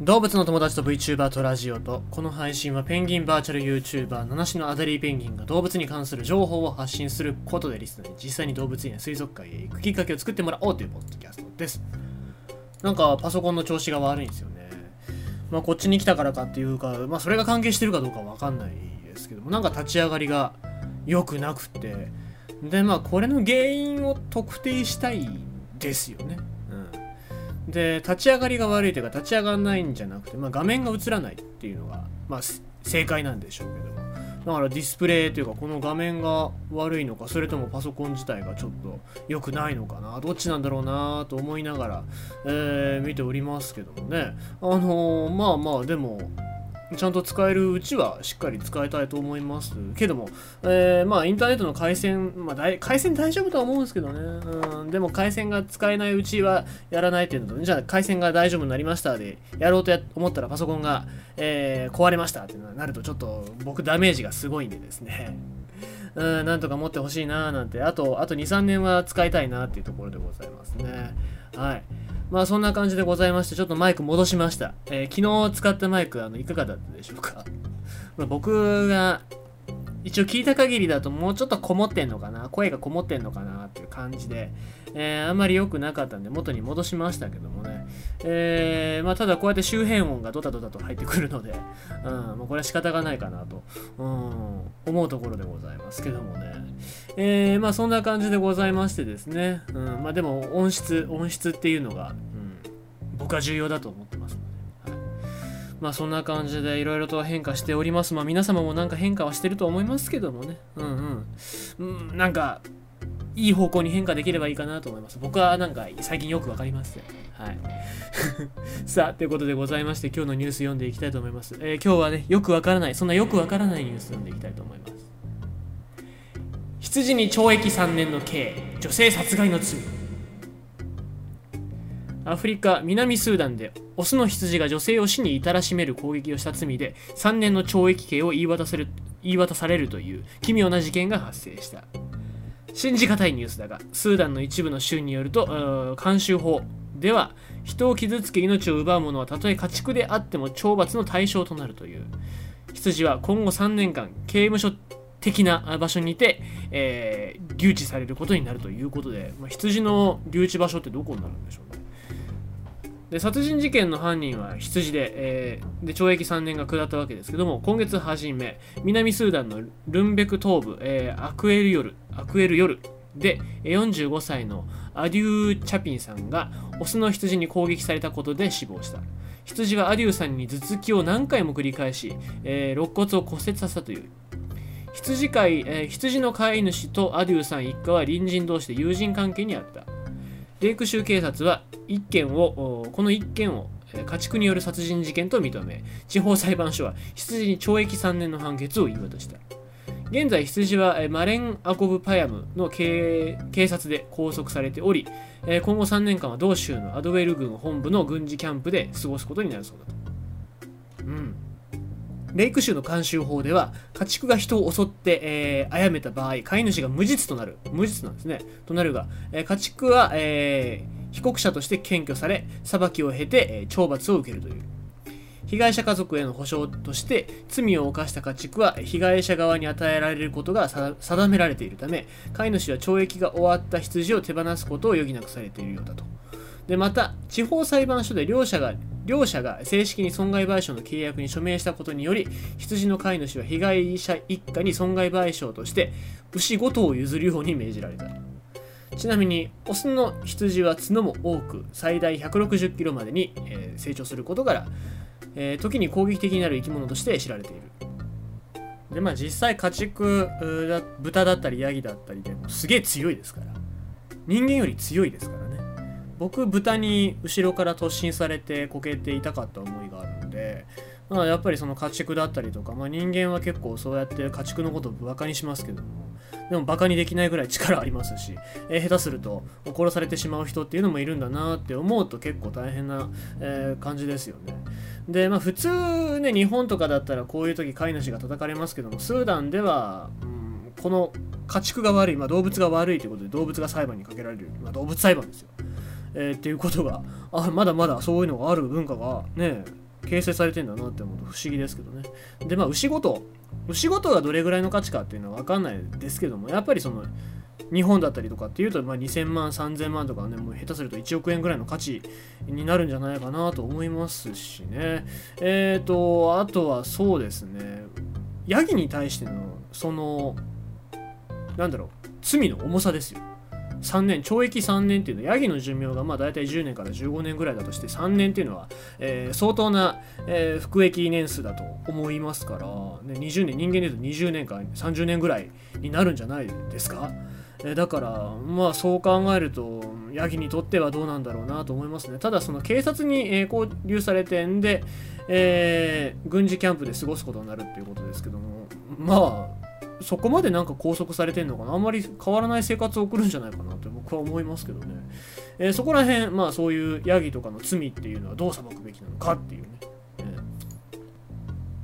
動物の友達と VTuber とラジオとこの配信はペンギンバーチャル YouTuber 七種のアデリーペンギンが動物に関する情報を発信することでリスナーに実際に動物園や水族館へ行くきっかけを作ってもらおうというポッドキャストです。なんかパソコンの調子が悪いんですよね。まあこっちに来たからかっていうかまあそれが関係してるかどうかわかんないですけどもなんか立ち上がりが良くなくて。でまあこれの原因を特定したいですよね。で立ち上がりが悪いというか立ち上がらないんじゃなくて、まあ、画面が映らないっていうのが、まあ、正解なんでしょうけど。だからディスプレイというかこの画面が悪いのかそれともパソコン自体がちょっと良くないのかなどっちなんだろうなと思いながら、えー、見ておりますけどもね。あのー、まあまあでもちゃんと使えるうちはしっかり使いたいと思います。けども、えー、まあインターネットの回線、まあ、回線大丈夫とは思うんですけどね、うん、でも回線が使えないうちはやらないっていうのと、じゃあ回線が大丈夫になりましたで、やろうと思ったらパソコンが、えー、壊れましたってなるとちょっと僕ダメージがすごいんでですね、うん、なんとか持ってほしいなーなんて、あと、あと2、3年は使いたいなっていうところでございますね。はい。まあそんな感じでございまして、ちょっとマイク戻しました。えー、昨日使ったマイク、あの、いかがだったでしょうか？僕が一応聞いた限りだともうちょっとこもってんのかな声がこもってんのかなっていう感じで、えー、あんまり良くなかったんで元に戻しましたけどもね、えー、まあ、ただこうやって周辺音がドタドタと入ってくるので、うん、まあ、これは仕方がないかなと、うん、思うところでございますけどもね、えー、まあそんな感じでございましてですね、うん、まあでも音質、音質っていうのが、うん、僕は重要だと思ってます。まあそんな感じでいろいろと変化しております。まあ皆様もなんか変化はしてると思いますけどもね。うんうん。うん、なんか、いい方向に変化できればいいかなと思います。僕はなんか最近よくわかりますはい。さあ、ということでございまして、今日のニュース読んでいきたいと思います。えー、今日はね、よくわからない、そんなよくわからないニュース読んでいきたいと思います。羊に懲役3年の刑、女性殺害の罪。アフリカ南スーダンでオスの羊が女性を死に至らしめる攻撃をした罪で3年の懲役刑を言い渡せる言い渡されるという奇妙な事件が発生した。信じがたいニュースだがスーダンの一部の州によると慣習法では人を傷つけ命を奪う者はたとえ家畜であっても懲罰の対象となるという。羊は今後3年間刑務所的な場所にて、えー、留置されることになるということで、まあ、羊の留置場所ってどこになるんでしょうね。で殺人事件の犯人は羊で,、えー、で懲役3年が下ったわけですけども今月初め南スーダンのルンベク東部、えー、アクエルヨルアクエルヨルで45歳のアデュー・チャピンさんがオスの羊に攻撃されたことで死亡した。羊はアデューさんに頭突きを何回も繰り返し、えー、肋骨を骨折させたという。羊飼い、えー、羊の飼い主とアデューさん一家は隣人同士で友人関係にあった。デーク州警察は1件をこの1件を家畜による殺人事件と認め地方裁判所は羊に懲役3年の判決を言い渡した。現在羊はマレン・アコブ・パヤムの警察で拘束されており今後3年間は同州のアドウェル軍本部の軍事キャンプで過ごすことになるそうだと。レイク州の慣習法では家畜が人を襲って、えー、殺めた場合飼い主が無実となる無実なんですね。となるが、えー、家畜は、えー、被告者として検挙され裁きを経て、えー、懲罰を受けるという。被害者家族への保障として罪を犯した家畜は被害者側に与えられることが定められているため飼い主は懲役が終わった羊を手放すことを余儀なくされているようだと。でまた地方裁判所で両者が両者が正式に損害賠償の契約に署名したことにより羊の飼い主は被害者一家に損害賠償として牛5頭を譲るように命じられた。ちなみにオスの羊は角も多く最大160キロまでに、えー、成長することから、えー、時に攻撃的になる生き物として知られている。でまあ実際家畜豚だったりヤギだったりでもすげえ強いですから。人間より強いですから。僕豚に後ろから突進されてこけて痛かった思いがあるので、まあ、やっぱりその家畜だったりとか、まあ、人間は結構そうやって家畜のことをバカにしますけどもでもバカにできないぐらい力ありますし、えー、下手すると殺されてしまう人っていうのもいるんだなって思うと結構大変な、えー、感じですよね。でまあ普通ね日本とかだったらこういう時飼い主が叩かれますけどもスーダンでは、うん、この家畜が悪い、まあ、動物が悪いということで動物が裁判にかけられる、まあ、動物裁判ですよ。えー、っていうことがあまだまだそういうのがある文化がね形成されてんだなって思うと不思議ですけどね。でまあ牛ごと牛ごとがどれぐらいの価値かっていうのは分かんないですけどもやっぱりその日本だったりとかっていうと、まあ、2000万3000万とかねもう下手すると1億円ぐらいの価値になるんじゃないかなと思いますしね。えっ、ー、とあとはそうですねヤギに対してのそのなんだろう罪の重さですよ。3年懲役3年っていうのはヤギの寿命がまあ大体10年から15年ぐらいだとして3年っていうのは、えー、相当な、えー、服役年数だと思いますから、ね、20年人間でいうと20年か30年ぐらいになるんじゃないですか。えだからまあそう考えるとヤギにとってはどうなんだろうなと思いますね。ただその警察に、え交留されてんで、えー、軍事キャンプで過ごすことになるっていうことですけどもまあそこまでなんか拘束されてんのかな？あんまり変わらない生活を送るんじゃないかなって僕は思いますけどね、えー、そこら辺まあそういうヤギとかの罪っていうのはどう裁くべきなのかっていうね、えー、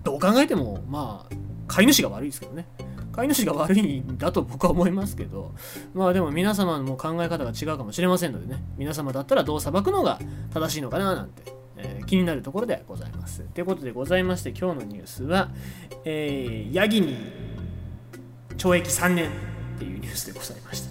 どう考えてもまあ飼い主が悪いですけどね。飼い主が悪いんだと僕は思いますけど、まあでも皆様の考え方が違うかもしれませんのでね、皆様だったらどう裁くのが正しいのかななんて、えー、気になるところでございます。ということでございまして、今日のニュースは、えー、ヤギに懲役3年っていうニュースでございました。